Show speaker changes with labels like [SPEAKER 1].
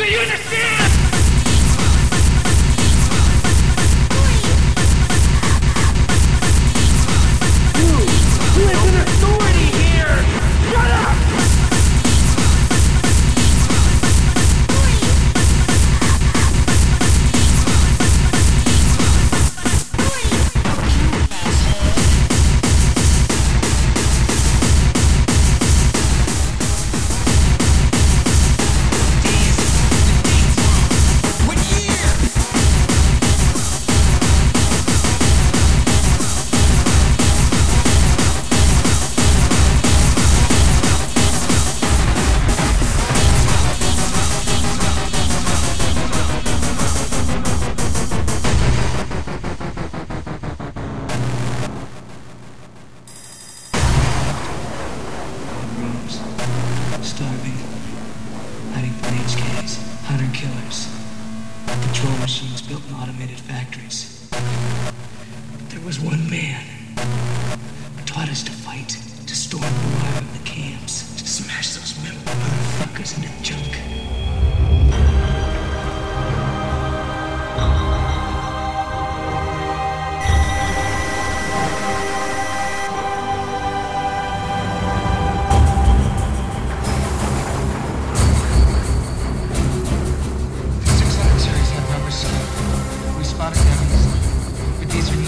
[SPEAKER 1] Do you understand? Automated factories. There was one man who taught us to fight, to storm the wire the camps, to smash those metal motherfuckers into junk.
[SPEAKER 2] These